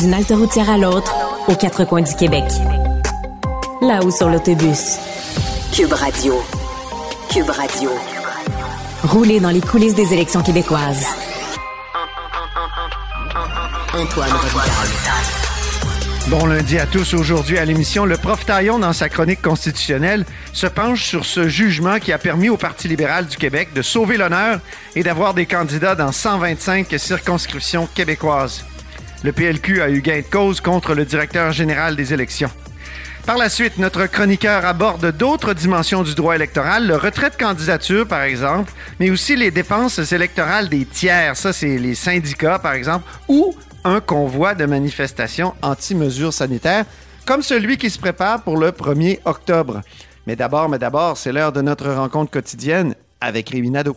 D'une halte routière à l'autre, aux quatre coins du Québec. Là-haut sur l'autobus. Cube Radio. Cube Radio. Rouler dans les coulisses des élections québécoises. Antoine Bon lundi à tous. Aujourd'hui à l'émission, le prof Taillon, dans sa chronique constitutionnelle, se penche sur ce jugement qui a permis au Parti libéral du Québec de sauver l'honneur et d'avoir des candidats dans 125 circonscriptions québécoises. Le PLQ a eu gain de cause contre le directeur général des élections. Par la suite, notre chroniqueur aborde d'autres dimensions du droit électoral, le retrait de candidature, par exemple, mais aussi les dépenses électorales des tiers, ça c'est les syndicats, par exemple, ou un convoi de manifestations anti-mesures sanitaires, comme celui qui se prépare pour le 1er octobre. Mais d'abord, mais d'abord, c'est l'heure de notre rencontre quotidienne avec Rémi Nadeau.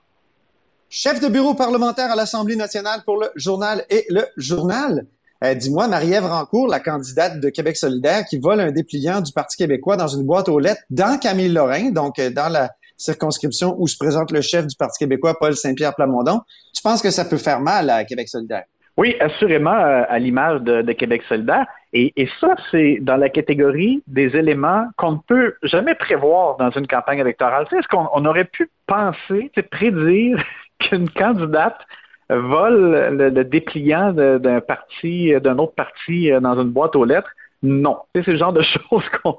Chef de bureau parlementaire à l'Assemblée nationale pour le journal et le journal. Euh, Dis-moi, Marie-Ève Rancourt, la candidate de Québec solidaire qui vole un dépliant du Parti québécois dans une boîte aux lettres dans Camille Lorrain, donc euh, dans la circonscription où se présente le chef du Parti québécois, Paul Saint-Pierre Plamondon. Tu penses que ça peut faire mal à Québec solidaire? Oui, assurément, euh, à l'image de, Québec solidaire. Et, et ça, c'est dans la catégorie des éléments qu'on ne peut jamais prévoir dans une campagne électorale. Tu Est-ce qu'on on aurait pu penser, prédire qu'une candidate vole le, le dépliant d'un parti, d'un autre parti euh, dans une boîte aux lettres? Non. C'est le genre de choses qu'on,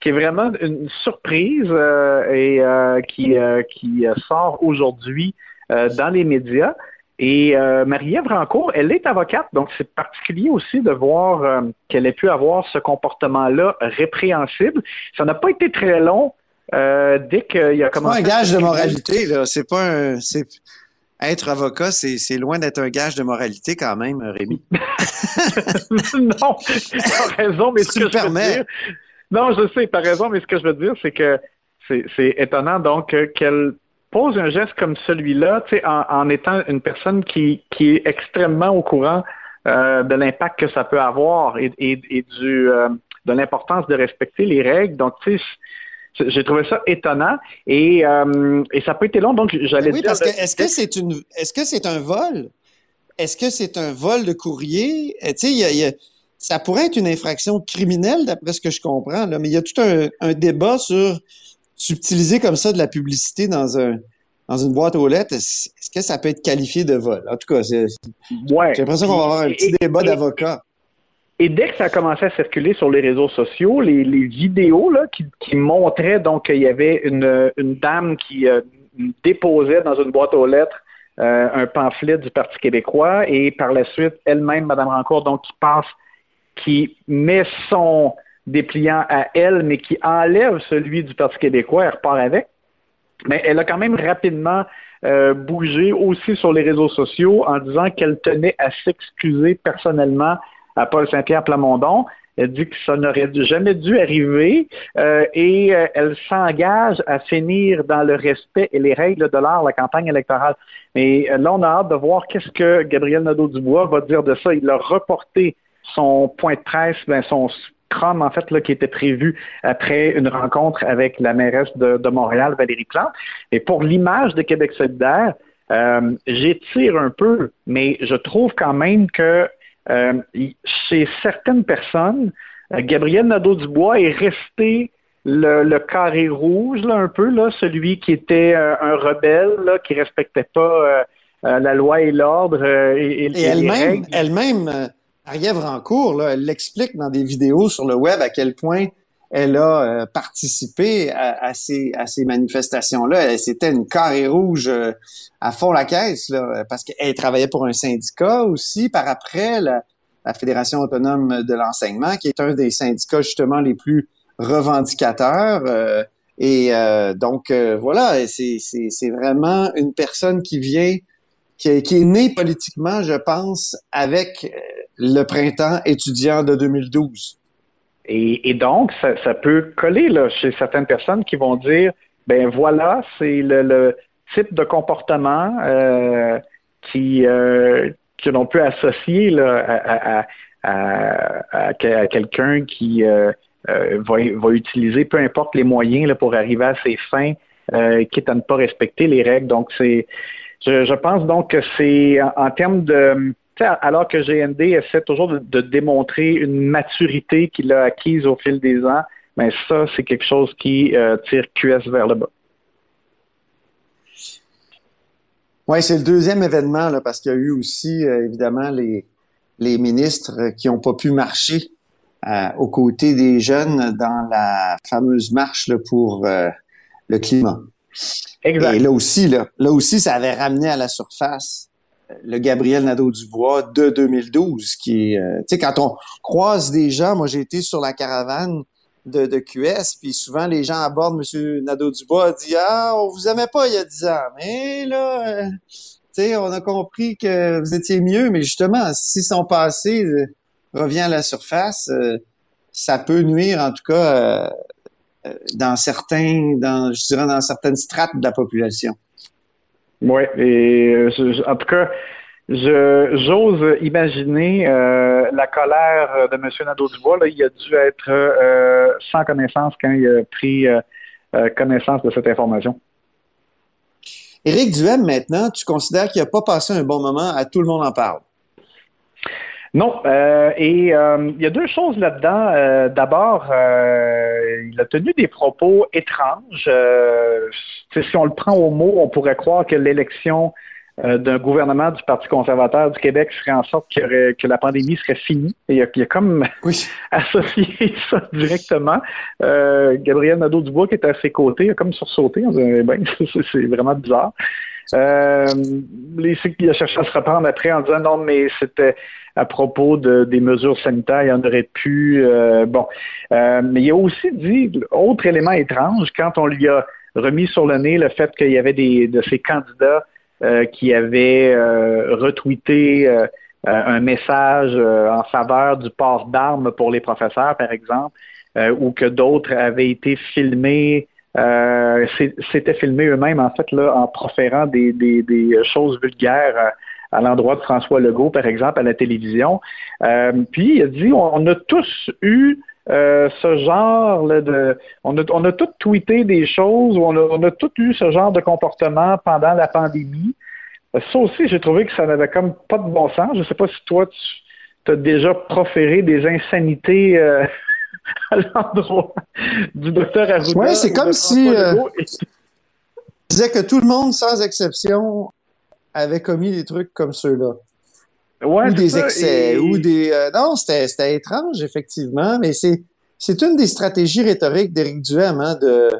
qui est vraiment une surprise euh, et euh, qui, euh, qui sort aujourd'hui dans les médias. Et Marie-Ève Rancourt, elle est avocate, donc c'est particulier aussi de voir qu'elle ait pu avoir ce comportement-là répréhensible. Ça n'a pas été très long euh, dès qu'il a commencé. C'est pas un gage de moralité, là. C'est pas un. Être avocat, c'est, c'est loin d'être un gage de moralité quand même, Rémi. non, raison, mais tu me je veux permets. dire. Non, je sais, t'as raison, mais ce que je veux dire, c'est que c'est, c'est étonnant donc euh, qu'elle pose un geste comme celui-là, tu sais, en, en étant une personne qui, qui est extrêmement au courant euh, de l'impact que ça peut avoir et, et, et du, euh, de l'importance de respecter les règles. Donc, tu sais, j'ai trouvé ça étonnant et, euh, et ça pas été long, donc j'allais Oui, dire. parce que est-ce que c'est une est-ce que c'est un vol? Est-ce que c'est un vol de courrier? Eh, Tu sais, il y a- y a- ça pourrait être une infraction criminelle, d'après ce que je comprends, là, mais il y a tout un, un débat sur subtiliser comme ça de la publicité dans un dans une boîte aux lettres. Est-ce que ça peut être qualifié de vol? En tout cas, Ouais. j'ai l'impression qu'on va avoir un petit Et- débat d'avocats. Et dès que ça a commencé à circuler sur les réseaux sociaux, les, vidéos là, qui, montraient donc qu'il y avait une, une dame qui euh, déposait dans une boîte aux lettres euh, un pamphlet du Parti québécois et par la suite, elle-même, Mme Rancourt, donc qui passe, qui met son dépliant à elle, mais qui enlève celui du Parti québécois, elle repart avec. Mais elle a quand même rapidement euh, bougé aussi sur les réseaux sociaux en disant qu'elle tenait à s'excuser personnellement à Paul Saint-Pierre Plamondon. Elle dit que ça n'aurait jamais dû arriver euh, et euh, elle s'engage à finir dans le respect et les règles de l'art la campagne électorale. Mais euh, là, on a hâte de voir qu'est-ce que Gabriel Nadeau-Dubois va dire de ça. Il a reporté son point de presse, ben, son scrum, en fait, là, qui était prévu après une rencontre avec la mairesse de, Montréal, Valérie Plante. Et pour l'image de Québec solidaire, euh, j'étire un peu, mais je trouve quand même que chez certaines personnes, euh, Gabriel Nadeau-Dubois est resté le, le carré rouge, là, un peu, là, celui qui était euh, un rebelle, là, qui respectait pas euh, euh, la loi et l'ordre euh, et, et- Et elle-même, elle-même, euh, Marie-Ève Rancourt, là, elle l'explique dans des vidéos sur le web à quel point elle a euh, participé à, à ces, à ces manifestations-là. C'était une carré rouge euh, à fond la caisse, là, parce qu'elle travaillait pour un syndicat aussi. Par après, la, la Fédération autonome de l'enseignement, qui est un des syndicats justement les plus revendicateurs. euh, et euh, donc, euh, voilà, c'est vraiment une personne qui vient qui, est né politiquement, je pense, avec le printemps étudiant de 2012. Et, donc, ça, peut coller là, chez certaines personnes qui vont dire, ben voilà, c'est le, type de comportement euh, qui euh, que l'on peut associer là, à, quelqu'un qui euh, va, utiliser peu importe les moyens pour arriver à ses fins, quitte à ne pas respecter les règles. Donc, c'est je, pense donc que c'est en termes de alors que GND essaie toujours de, démontrer une maturité qu'il a acquise au fil des ans, mais ça, c'est quelque chose qui euh, tire QS vers le bas. Oui, c'est le deuxième événement, là, parce qu'il y a eu aussi, euh, évidemment, les, les ministres qui n'ont pas pu marcher euh, aux côtés des jeunes dans la fameuse marche pour le climat. Exact. Et là aussi, là, là aussi, ça avait ramené à la surface le Gabriel Nadeau-Dubois de 2012, qui euh, tu sais, quand on croise des gens, moi j'ai été sur la caravane de, de QS, puis souvent les gens abordent M. Nadeau-Dubois, dit « Ah, on vous aimait pas il y a dix ans, mais là, euh, tu sais, on a compris que vous étiez mieux, mais justement, si son passé euh, revient à la surface, ça peut nuire, en tout cas, dans certains, dans, je dirais, dans certaines strates de la population. Oui, et euh, en tout cas, je, j'ose imaginer euh, la colère de M. Nadeau-Dubois. Il a dû être euh, sans connaissance quand il a pris connaissance de cette information. Éric Duhem, maintenant, tu considères qu'il n'a pas passé un bon moment à tout le monde en parle? Non, euh, et euh, il y a deux choses là-dedans. Euh, d'abord, il a tenu des propos étranges. si on le prend au mot, on pourrait croire que l'élection d'un gouvernement du Parti conservateur du Québec ferait en sorte que, que la pandémie serait finie. Et il, a, a comme associé ça directement. Gabriel Nadeau-Dubois, qui est à ses côtés, a comme sursauté. On ben, c'est vraiment bizarre. Les, il a cherché à se reprendre après en disant non, mais c'était à propos de, des mesures sanitaires, il en aurait pu. Euh, bon, euh, mais il a aussi dit, autre élément étrange, quand on lui a remis sur le nez le fait qu'il y avait des de ces candidats euh, qui avaient retweeté un message en faveur du port d'armes pour les professeurs, par exemple, ou que d'autres avaient été filmés euh, s'étaient filmés eux-mêmes, en fait, là, en proférant des, des, des choses vulgaires à l'endroit de François Legault, par exemple, à la télévision. Euh, puis il a dit on, a tous eu euh, ce genre de. On a, on a tous tweeté des choses, on a, on a tous eu ce genre de comportement pendant la pandémie. Ça aussi, j'ai trouvé que ça n'avait comme pas de bon sens. Je ne sais pas si toi, tu as déjà proféré des insanités euh, à l'endroit du docteur Arruda. Oui, c'est comme si. disait que tout le monde, sans exception, avait commis des trucs comme ceux-là. ou des excès, ou des... Euh, non, c'était étrange, effectivement, mais c'est c'est une des stratégies rhétoriques d'Éric Duhem, hein, de,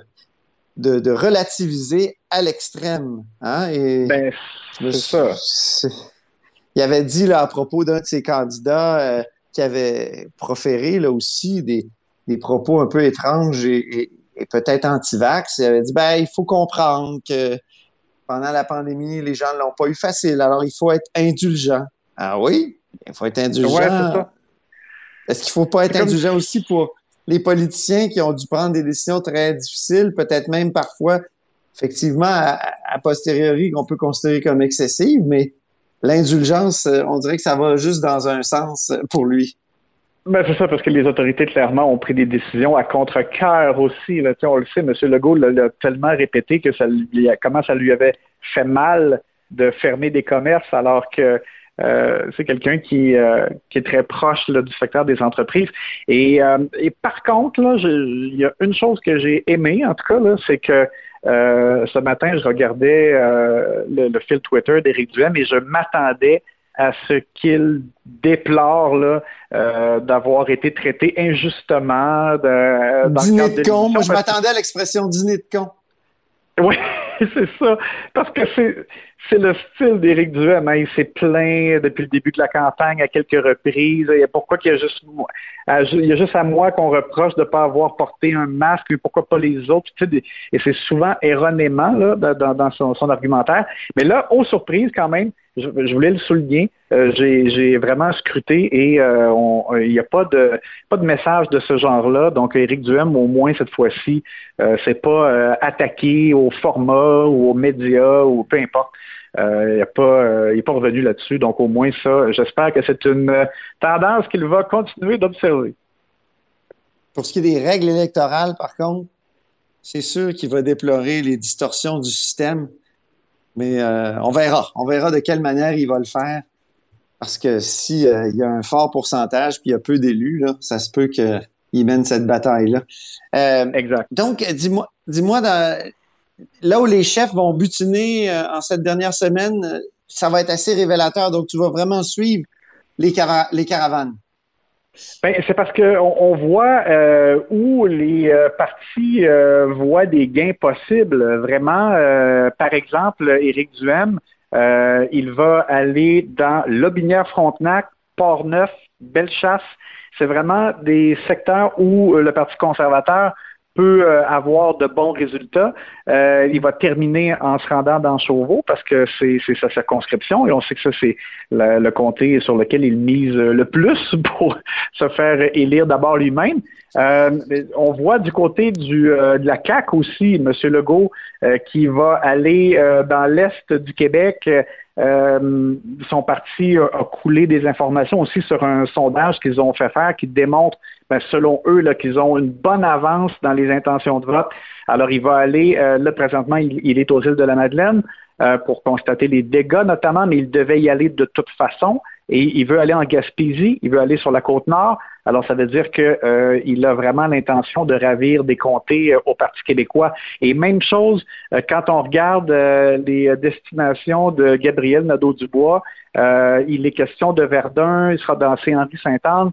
de, de, relativiser à l'extrême. Hein, et ben, c'est ça. Il avait dit là, à propos d'un de ses candidats euh, qui avait proféré là aussi des, des propos un peu étranges et, et peut-être anti-vax. Il avait dit ben il faut comprendre que pendant la pandémie, les gens ne l'ont pas eu facile. Alors, il faut être indulgent. Ah oui? Il faut être indulgent. Est-ce qu'il ne faut pas être indulgent aussi pour les politiciens qui ont dû prendre des décisions très difficiles, peut-être même parfois, effectivement, à, posteriori, qu'on peut considérer comme excessive, mais l'indulgence, euh, on dirait que ça va juste dans un sens pour lui. Ben, c'est ça, parce que les autorités, clairement, ont pris des décisions à contre-cœur aussi. On le sait, M. Legault l'a tellement répété que ça lui, comment ça lui avait fait mal de fermer des commerces alors que euh, c'est quelqu'un qui, euh, qui est très proche du secteur des entreprises. Et, euh, par contre, il y a une chose que j'ai aimé, en tout cas, c'est que ce matin, je regardais le, le, fil Twitter d'Éric Duhem et je m'attendais à ce qu'il déplore là, euh, d'avoir été traité injustement. De, dîner de, con. Moi, je m'attendais à l'expression dîner de con. Oui, c'est ça. Parce que c'est, c'est le style d'Éric Duhem. Hein. Il s'est plaint depuis le début de la campagne à quelques reprises. Pourquoi y a juste il y a juste à moi qu'on reproche de ne pas avoir porté un masque, pourquoi pas les autres? et c'est souvent erronément dans, son, argumentaire. Mais là, aux surprises quand même, je, voulais le souligner. Euh, j'ai vraiment scruté et euh, il n'y a pas de pas de message de ce genre-là. Donc, Éric Duhem, au moins cette fois-ci, euh, c'est pas attaqué au format ou aux médias ou peu importe. Il n'est pas, pas revenu là-dessus. Donc, au moins ça, j'espère que c'est une tendance qu'il va continuer d'observer. Pour ce qui est des règles électorales, par contre, c'est sûr qu'il va déplorer les distorsions du système mais euh, on verra. On verra de quelle manière il va le faire. Parce que s'il euh, y a un fort pourcentage puis il y a peu d'élus, ça se peut qu'il mène cette bataille-là. Euh, exact. Donc, dis-moi, dis-moi là où les chefs vont butiner en cette dernière semaine, ça va être assez révélateur. Donc, tu vas vraiment suivre les, caravanes. Ben, c'est parce qu'on on voit euh, où les euh, partis euh, voient des gains possibles. Vraiment, par exemple, Éric Duhem, il va aller dans Lobinière-Frontenac, Port-Neuf, Bellechasse. C'est vraiment des secteurs où le Parti conservateur peut euh, avoir de bons résultats. Euh, il va terminer en se rendant dans Chauveau parce que c'est sa circonscription et on sait que ça, c'est le comté sur lequel il mise le plus pour se faire élire d'abord lui-même. Euh, on voit du côté du, de la CAC aussi, M. Legault, qui va aller dans l'est du Québec euh, son parti a, coulé des informations aussi sur un sondage qu'ils ont fait faire qui démontre, ben, selon eux, qu'ils ont une bonne avance dans les intentions de vote. Alors, il va aller, euh, là, présentement, il, est aux îles de la Madeleine euh, pour constater les dégâts notamment, mais il devait y aller de toute façon. Et il veut aller en Gaspésie, il veut aller sur la côte nord. Alors, ça veut dire qu'il euh, a vraiment l'intention de ravir des comtés euh, au Parti québécois. Et même chose, euh, quand on regarde les destinations de Gabriel Nadeau-Dubois, il est question de Verdun, il sera dans Saint-Henri-Sainte-Anne.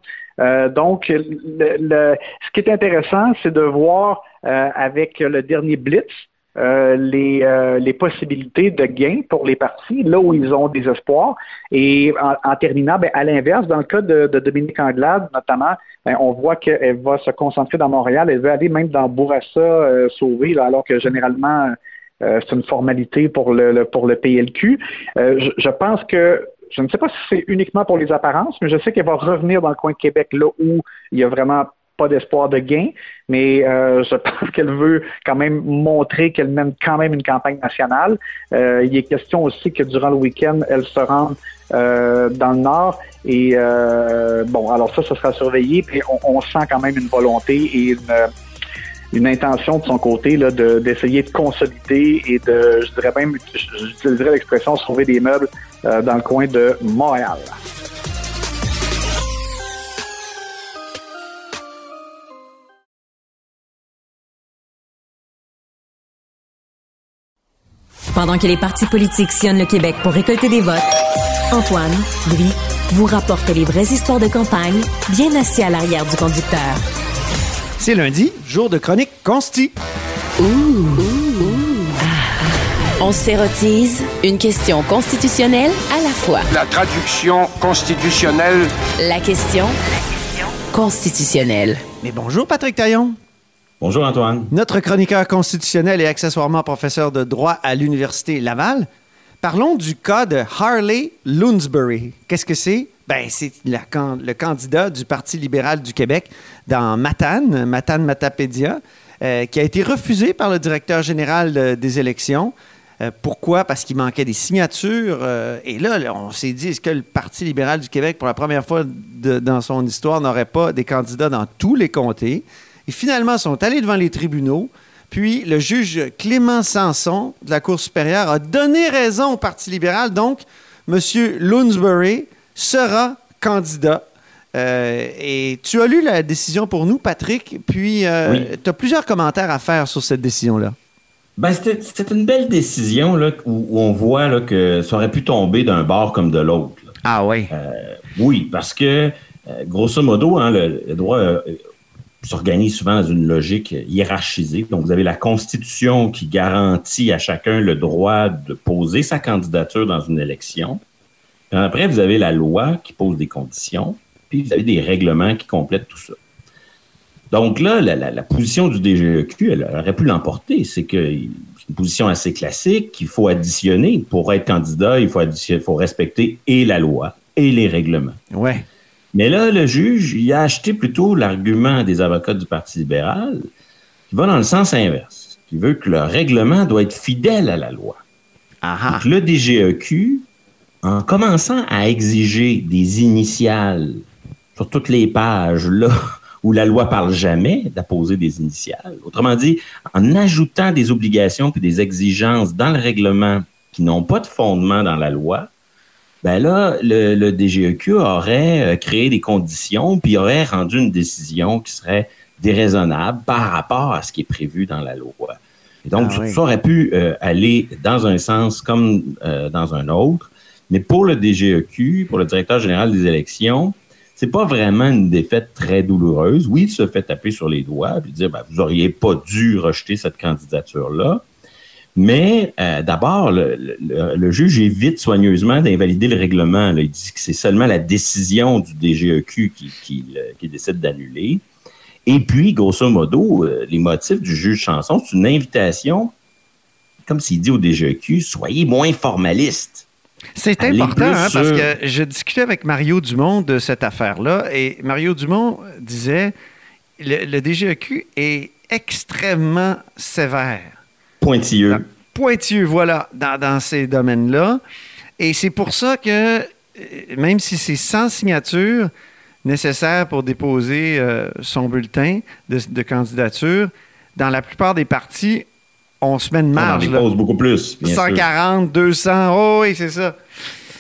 donc, ce qui est intéressant, c'est de voir avec le dernier Blitz, euh, les, euh, les, possibilités de gain pour les partis, là où ils ont des espoirs. Et en, terminant, ben, à l'inverse, dans le cas de, Dominique Anglade, notamment, ben, on voit qu'elle va se concentrer dans Montréal, elle veut aller même dans Bourassa euh, sauver, alors que généralement, c'est une formalité pour le, pour le PLQ. Je, je, pense que je ne sais pas si c'est uniquement pour les apparences, mais je sais qu'elle va revenir dans le coin de Québec, là où il y a vraiment pas d'espoir de gain, mais euh, je pense qu'elle veut quand même montrer qu'elle mène quand même une campagne nationale. Euh, il est question aussi que durant le week-end, elle se rende euh, dans le Nord. Et bon, alors ça, ça sera surveillé. Puis on, sent quand même une volonté et une, une intention de son côté là, d'essayer de, consolider et de, je dirais même, j'utiliserais l'expression sauver des meubles dans le coin de Montréal. Pendant que les partis politiques sillonnent le Québec pour récolter des votes, Antoine, lui, vous rapporte les vraies histoires de campagne, bien assis à l'arrière du conducteur. C'est lundi, jour de chronique consti. Ouh. Ah. On s'érotise une question constitutionnelle à la fois. La traduction constitutionnelle. La question constitutionnelle. Mais bonjour Patrick Taillon. Bonjour Antoine. Notre chroniqueur constitutionnel et accessoirement professeur de droit à l'Université Laval. Parlons du cas de Harley Loonsbury. Qu'est-ce que c'est? Ben, c'est le candidat du Parti libéral du Québec dans Matane, Matane Matapédia, euh, qui a été refusé par le directeur général des élections. Euh, pourquoi? Parce qu'il manquait des signatures. Euh, et là, on s'est dit, est-ce que le Parti libéral du Québec, pour la première fois dans son histoire, n'aurait pas des candidats dans tous les comtés? Et finalement, sont allés devant les tribunaux. Puis le juge Clément Sanson de la Cour supérieure a donné raison au Parti libéral. Donc, M. Loonsbury sera candidat. Euh, et tu as lu la décision pour nous, Patrick, puis euh, tu as plusieurs commentaires à faire sur cette décision-là. Ben, c'était une belle décision là, où, on voit là, que ça aurait pu tomber d'un bord comme de l'autre. Ah oui? Euh, oui, parce que, grosso modo, hein, le, droit s'organise souvent dans une logique hiérarchisée. Donc, vous avez la Constitution qui garantit à chacun le droit de poser sa candidature dans une élection. Puis après, vous avez la loi qui pose des conditions, puis vous avez des règlements qui complètent tout ça. Donc là, la, position du DGEQ, elle aurait pu l'emporter. C'est que une position assez classique qu'il faut additionner. Pour être candidat, il faut, faut respecter et la loi et les règlements. Ouais. Mais là, le juge, il a acheté plutôt l'argument des avocats du Parti libéral qui va dans le sens inverse, qui veut que le règlement doit être fidèle à la loi. Donc, le DGEQ, en commençant à exiger des initiales sur toutes les pages là où la loi parle jamais d'apposer des initiales, autrement dit, en ajoutant des obligations puis des exigences dans le règlement qui n'ont pas de fondement dans la loi, ben là, le, DGEQ aurait euh, créé des conditions, puis aurait rendu une décision qui serait déraisonnable par rapport à ce qui est prévu dans la loi. Et donc, ah ça aurait pu euh, aller dans un sens comme euh, dans un autre, mais pour le DGEQ, pour le directeur général des élections, c'est pas vraiment une défaite très douloureuse. Oui, il se fait taper sur les doigts et dire ben, vous auriez pas dû rejeter cette candidature-là. Mais euh, d'abord, le, juge évite soigneusement d'invalider le règlement. Il dit que c'est seulement la décision du DGEQ qui, décide d'annuler. Et puis, grosso modo, euh, les motifs du juge Chanson, c'est une invitation, comme s'il dit au DGEQ, soyez moins formaliste. C'est important, hein, parce que je discutais avec Mario Dumont de cette affaire-là, et Mario Dumont disait le, le DGEQ est extrêmement sévère Pointilleux. Pointilleux, voilà, dans, ces domaines-là. Et c'est pour ça que, euh, même si c'est sans signature nécessaire pour déposer euh, son bulletin de, candidature, dans la plupart des partis, on se met de marge. On en beaucoup plus. 140, 200, oh oui, c'est ça.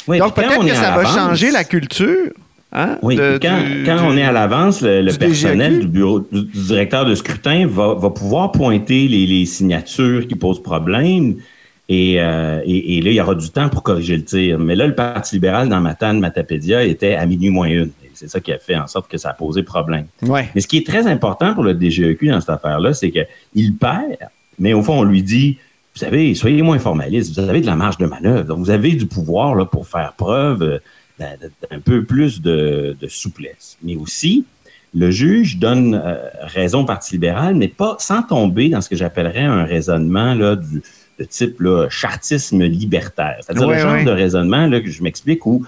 Donc peut-être que ça va changer la culture. Hein, oui, quand, on est à l'avance, le, personnel du bureau du, directeur de scrutin va, pouvoir pointer les, signatures qui posent problème. Euh, et, là, il y aura du temps pour corriger le tir. Mais là, le Parti libéral dans Matane, Matapédia, était à minuit moins une. C'est ça qui a fait en sorte que ça a posé problème. Mais ce qui est très important pour le DGEQ dans cette affaire-là, c'est qu'il perd, mais au fond, on lui dit, vous savez, soyez moins formaliste, vous avez de la marge de manœuvre, vous avez du pouvoir là, pour faire preuve euh, un peu plus de, souplesse. Mais aussi, le juge donne euh, raison Parti libéral, mais pas sans tomber dans ce que j'appellerais un raisonnement là, du, de type là, chartisme libertaire. C'est-à-dire le genre de raisonnement là, que je m'explique où,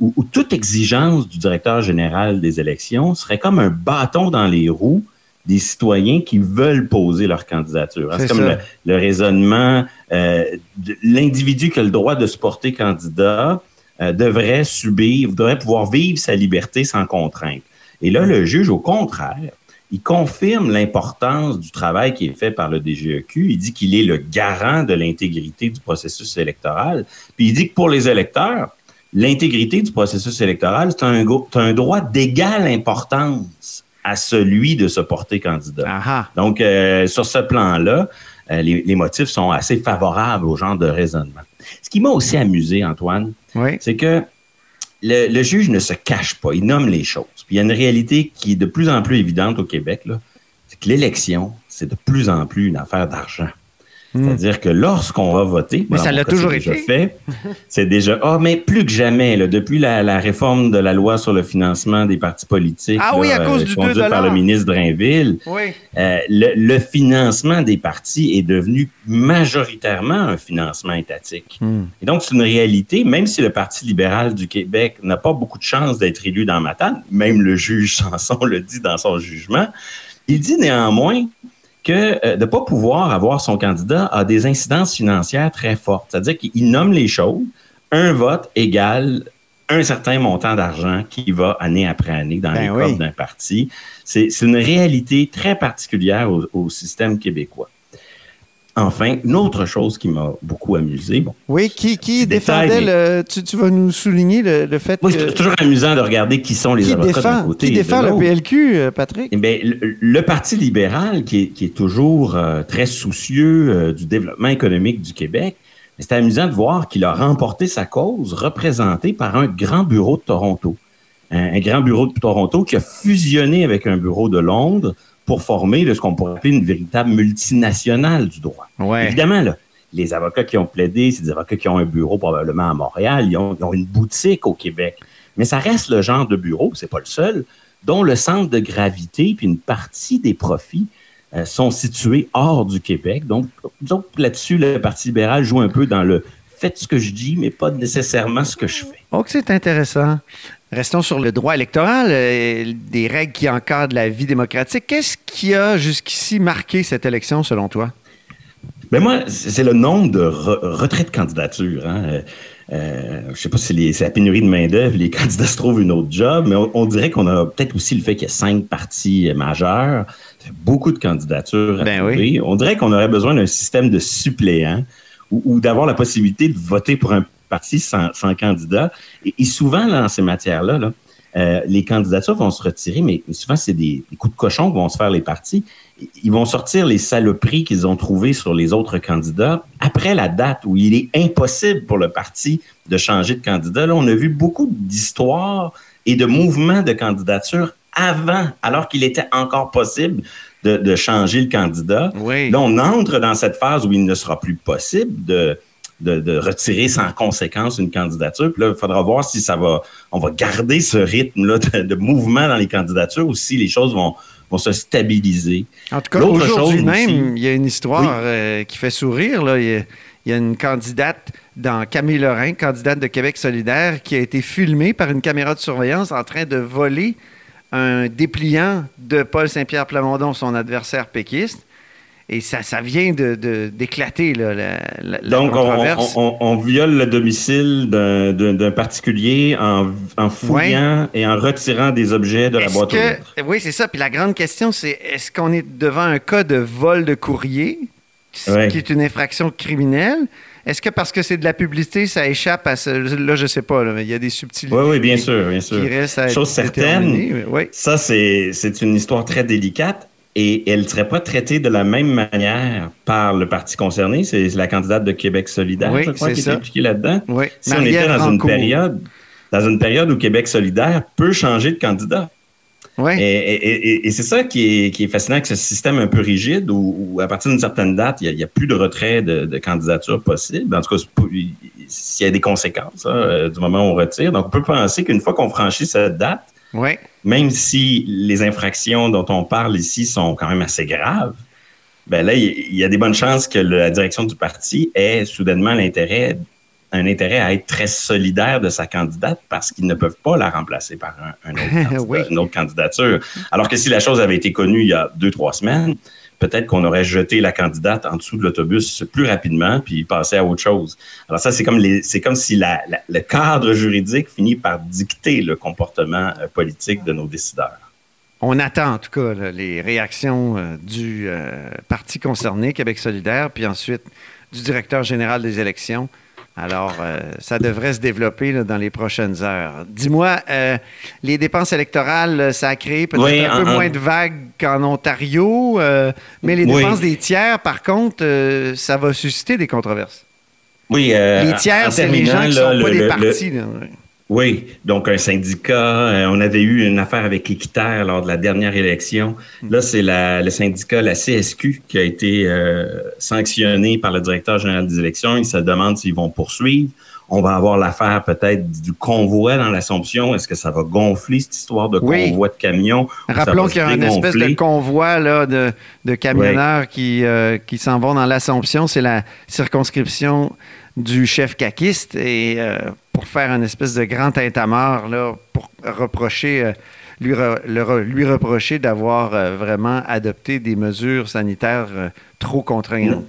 où, toute exigence du directeur général des élections serait comme un bâton dans les roues des citoyens qui veulent poser leur candidature. C'est comme le, raisonnement euh, de l'individu qui a le droit de se porter candidat euh, devrait subir, devrait pouvoir vivre sa liberté sans contrainte. Et là, le juge, au contraire, il confirme l'importance du travail qui est fait par le DGEQ. Il dit qu'il est le garant de l'intégrité du processus électoral. Puis il dit que pour les électeurs, l'intégrité du processus électoral, c'est un, un, droit d'égale importance à celui de se porter candidat. Donc, euh, sur ce plan-là, euh, les, les, motifs sont assez favorables au genre de raisonnement. Ce qui m'a aussi amusé, Antoine, c'est que le, juge ne se cache pas, il nomme les choses. Puis il y a une réalité qui est de plus en plus évidente au Québec, c'est que l'élection, c'est de plus en plus une affaire d'argent. Hmm. C'est-à-dire que lorsqu'on va voter, mais ça l'a toujours été fait, c'est déjà ah mais plus que jamais là, depuis la, réforme de la loi sur le financement des partis politiques ah oui, à cause du par le ministre Drainville, euh, le, financement des partis est devenu majoritairement un financement étatique. Hmm. Et donc c'est une réalité, même si le Parti libéral du Québec n'a pas beaucoup de chances d'être élu dans Matane, même le juge Sanson le dit dans son jugement, il dit néanmoins que euh, de ne pas pouvoir avoir son candidat a des incidences financières très fortes. C'est-à-dire qu'il nomme les choses. Un vote égale un certain montant d'argent qui va année après année dans ben les d'un parti. C'est une réalité très particulière au système québécois. Enfin, une autre chose qui m'a beaucoup amusé. Bon, oui, qui, qui défendait le. Tu, vas nous souligner le, fait oui, c'est toujours amusant de regarder qui sont les avocats d'un côté. Qui défend le PLQ, euh, Patrick? Eh le, Parti libéral, qui est, toujours euh, très soucieux euh, du développement économique du Québec, c'est amusant de voir qu'il a remporté sa cause représenté par un grand bureau de Toronto. un grand bureau de Toronto qui a fusionné avec un bureau de Londres pour former de ce qu'on pourrait appeler une véritable multinationale du droit. Évidemment, là, les avocats qui ont plaidé, c'est des avocats qui ont un bureau probablement à Montréal, ils ont, une boutique au Québec. Mais ça reste le genre de bureau, c'est pas le seul, dont le centre de gravité puis une partie des profits euh, sont situés hors du Québec. Donc, donc là-dessus, le Parti libéral joue un peu dans le faites ce que je dis, mais pas nécessairement ce que je fais. Donc, c'est intéressant. Restons sur le droit électoral, euh, des règles qui encadrent la vie démocratique. Qu'est-ce qui a jusqu'ici marqué cette élection, selon toi? Ben moi, c'est le nombre de retraits de candidatures. Hein. Euh, euh, je sais pas si c'est la pénurie de main-d'œuvre, les candidats se trouvent une autre job, mais on, dirait qu'on a peut-être aussi le fait qu'il y a cinq partis majeurs, beaucoup de candidatures à ben oui. On dirait qu'on aurait besoin d'un système de suppléants ou, d'avoir la possibilité de voter pour un parti sans, candidat. Et, souvent, dans ces matières-là, là, euh, les candidatures vont se retirer, mais souvent, c'est des, coups de cochon que vont se faire les partis. Ils vont sortir les saloperies qu'ils ont trouvées sur les autres candidats après la date où il est impossible pour le parti de changer de candidat. Là, on a vu beaucoup d'histoires et de mouvements de candidature avant, alors qu'il était encore possible de, changer le candidat. Là, on entre dans cette phase où il ne sera plus possible de, de, retirer sans conséquence une candidature. Puis là, il faudra voir si ça va, on va garder ce rythme-là de, mouvement dans les candidatures ou si les choses vont, vont se stabiliser. En tout cas, aujourd'hui même, il y a une histoire euh, qui fait sourire. Là. Il, y a, une candidate dans Camille Lorrain, candidate de Québec solidaire, qui a été filmée par une caméra de surveillance en train de voler un dépliant de Paul Saint-Pierre Plamondon, son adversaire péquiste. Et ça, ça vient d'éclater, de, la, la, Donc, On, viole le domicile d'un particulier en, fouillant et en retirant des objets de la boîte aux lettres. Oui, c'est ça. Puis la grande question, c'est est-ce qu'on est devant un cas de vol de courrier, qui est une infraction criminelle? Est-ce que parce que c'est de la publicité, ça échappe à ce. Là, je sais pas, mais il y a des subtilités. Oui, oui, bien sûr, bien sûr. Qui restent à Chose certaine, ça, c'est une histoire très délicate et elle ne serait pas traitée de la même manière par le parti concerné. C'est la candidate de Québec solidaire, je crois, qui est impliquée là-dedans. Oui. Si on était dans une période, dans une période où Québec solidaire peut changer de candidat. Et, c'est ça qui est, fascinant avec ce système un peu rigide où, à partir d'une certaine date, il n'y a, plus de retrait de, candidature possible. En tout cas, s'il y a des conséquences hein, euh, du moment où on retire. Donc, on peut penser qu'une fois qu'on franchit cette date, ouais. même si les infractions dont on parle ici sont quand même assez graves, ben là, il y a des bonnes chances que la direction du parti ait soudainement l'intérêt un intérêt à être très solidaire de sa candidate parce qu'ils ne peuvent pas la remplacer par un, autre une autre candidature. Alors que si la chose avait été connue il y a deux, trois semaines, peut-être qu'on aurait jeté la candidate en dessous de l'autobus plus rapidement puis passé à autre chose. Alors ça, c'est comme c'est comme si le cadre juridique finit par dicter le comportement euh, politique de nos décideurs. On attend en tout cas les réactions euh, du euh, parti concerné, Québec solidaire, puis ensuite du directeur général des élections. Alors, euh, ça devrait se développer dans les prochaines heures. Dis-moi, euh, les dépenses électorales, ça a créé peut-être un peu moins de vagues qu'en Ontario, euh, mais les dépenses des tiers, par contre, ça va susciter des controverses. Oui. les tiers, c'est les gens qui ne sont pas des partis. Oui, donc un syndicat. Euh, on avait eu une affaire avec Équiterre lors de la dernière élection. Hmm. Là, c'est le syndicat, la CSQ, qui a été euh, sanctionné par le directeur général des élections. Il se demande s'ils vont poursuivre. On va avoir l'affaire peut-être du convoi dans l'Assomption. Est-ce que ça va gonfler cette histoire de convoi de camions? Rappelons qu'il y a une espèce de convoi là, de, de camionneurs qui, euh, qui s'en vont dans l'Assomption. C'est la circonscription du chef caquiste et euh, pour faire un espèce de grand tintamarre là, pour reprocher, euh, lui, lui, reprocher d'avoir vraiment adopté des mesures sanitaires trop contraignantes.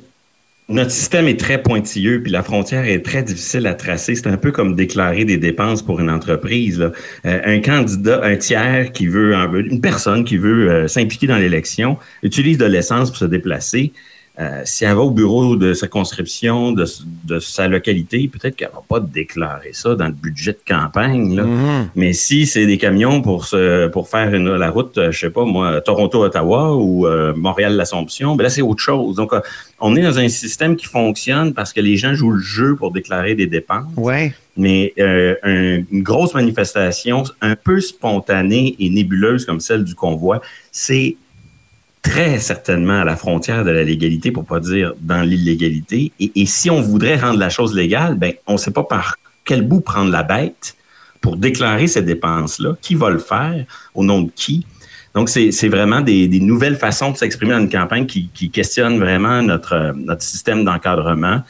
Notre système est très pointilleux, puis la frontière est très difficile à tracer. C'est un peu comme déclarer des dépenses pour une entreprise. un candidat, un tiers qui veut, une personne qui veut s'impliquer dans l'élection, utilise de l'essence pour se déplacer. Euh, si elle va au bureau de circonscription de, de sa localité, peut-être qu'elle va pas déclarer ça dans le budget de campagne. Là. Mm-hmm. Mais si c'est des camions pour se, pour faire une, la route, euh, je sais pas moi, Toronto-Ottawa ou euh, Montréal-l'Assomption, ben là c'est autre chose. Donc on est dans un système qui fonctionne parce que les gens jouent le jeu pour déclarer des dépenses. Ouais. Mais une grosse manifestation un peu spontanée et nébuleuse comme celle du convoi, c'est très certainement à la frontière de la légalité, pour pas dire dans l'illégalité. Et, si on voudrait rendre la chose légale, ben, on ne sait pas par quel bout prendre la bête pour déclarer ces dépenses-là. Qui va le faire? Au nom de qui? Donc, c'est vraiment des, nouvelles façons de s'exprimer dans une campagne qui, qui questionnent vraiment notre, notre système d'encadrement.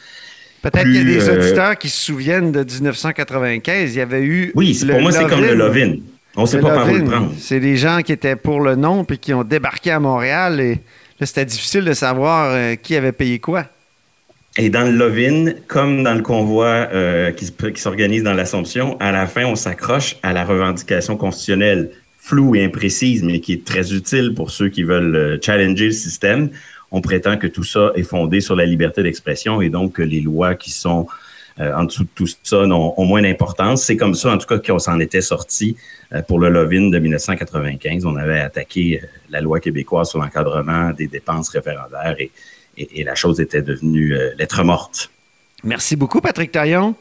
Peut-être qu'il y a des euh, auditeurs qui se souviennent de 1995. Il y avait eu. Oui, pour moi, c'est comme le Lovin. On ne sait pas par où le prendre. C'est des gens qui étaient pour le nom puis qui ont débarqué à Montréal et là, c'était difficile de savoir euh, qui avait payé quoi. Et dans le Lovin, comme dans le convoi euh, qui, qui s'organise dans l'Assomption, à la fin, on s'accroche à la revendication constitutionnelle floue et imprécise, mais qui est très utile pour ceux qui veulent challenger le système on prétend que tout ça est fondé sur la liberté d'expression et donc que les lois qui sont euh, en dessous de tout ça ont, moins d'importance. C'est comme ça, en tout cas, qu'on s'en était sorti euh, pour le Lovin de 1995. On avait attaqué euh, la loi québécoise sur l'encadrement des dépenses référendaires et, la chose était devenue lettre morte. Merci beaucoup, Patrick Taillon.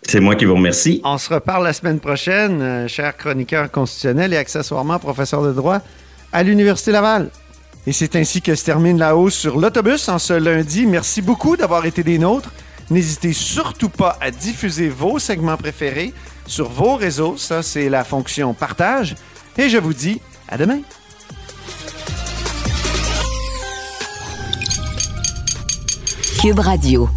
C'est moi qui vous remercie. On se reparle la semaine prochaine, cher chroniqueur constitutionnel et accessoirement professeur de droit à l'Université Laval. Et c'est ainsi que se termine la hausse sur l'autobus en ce lundi. Merci beaucoup d'avoir été des nôtres. N'hésitez surtout pas à diffuser vos segments préférés sur vos réseaux. Ça, c'est la fonction partage. Et je vous dis à demain. Cube Radio.